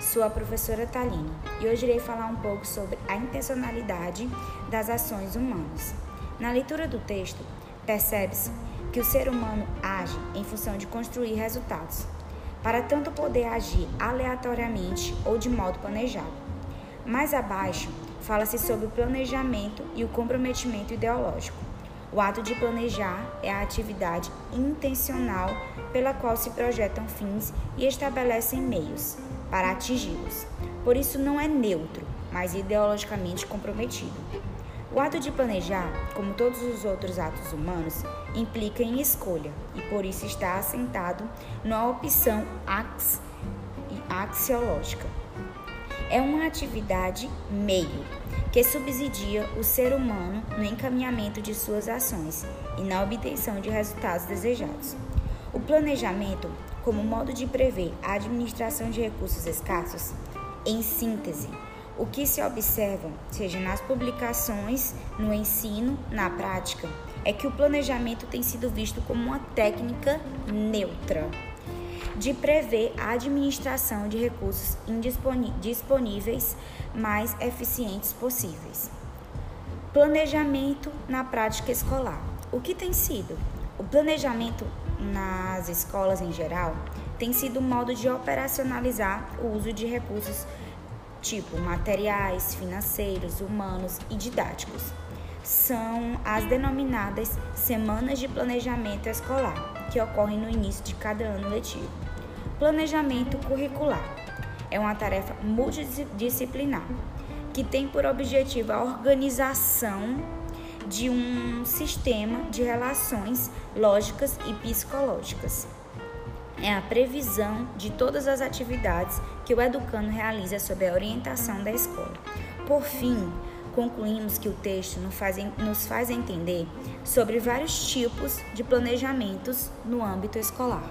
sou a professora Taline e hoje irei falar um pouco sobre a intencionalidade das ações humanas. Na leitura do texto, percebe-se que o ser humano age em função de construir resultados, para tanto poder agir aleatoriamente ou de modo planejado. Mais abaixo, fala-se sobre o planejamento e o comprometimento ideológico. O ato de planejar é a atividade intencional pela qual se projetam fins e estabelecem meios para atingi-los. Por isso, não é neutro, mas ideologicamente comprometido. O ato de planejar, como todos os outros atos humanos, implica em escolha e por isso está assentado na opção ax axiológica. É uma atividade meio que subsidia o ser humano no encaminhamento de suas ações e na obtenção de resultados desejados. O planejamento, como modo de prever a administração de recursos escassos, em síntese, o que se observa, seja nas publicações, no ensino, na prática, é que o planejamento tem sido visto como uma técnica neutra de prever a administração de recursos disponíveis mais eficientes possíveis. Planejamento na prática escolar. O que tem sido? O planejamento nas escolas em geral tem sido um modo de operacionalizar o uso de recursos tipo materiais, financeiros, humanos e didáticos. São as denominadas semanas de planejamento escolar, que ocorrem no início de cada ano letivo. Planejamento curricular é uma tarefa multidisciplinar que tem por objetivo a organização de um sistema de relações lógicas e psicológicas é a previsão de todas as atividades que o educando realiza sob a orientação da escola. Por fim, concluímos que o texto nos faz, entender sobre vários tipos de planejamentos no âmbito escolar.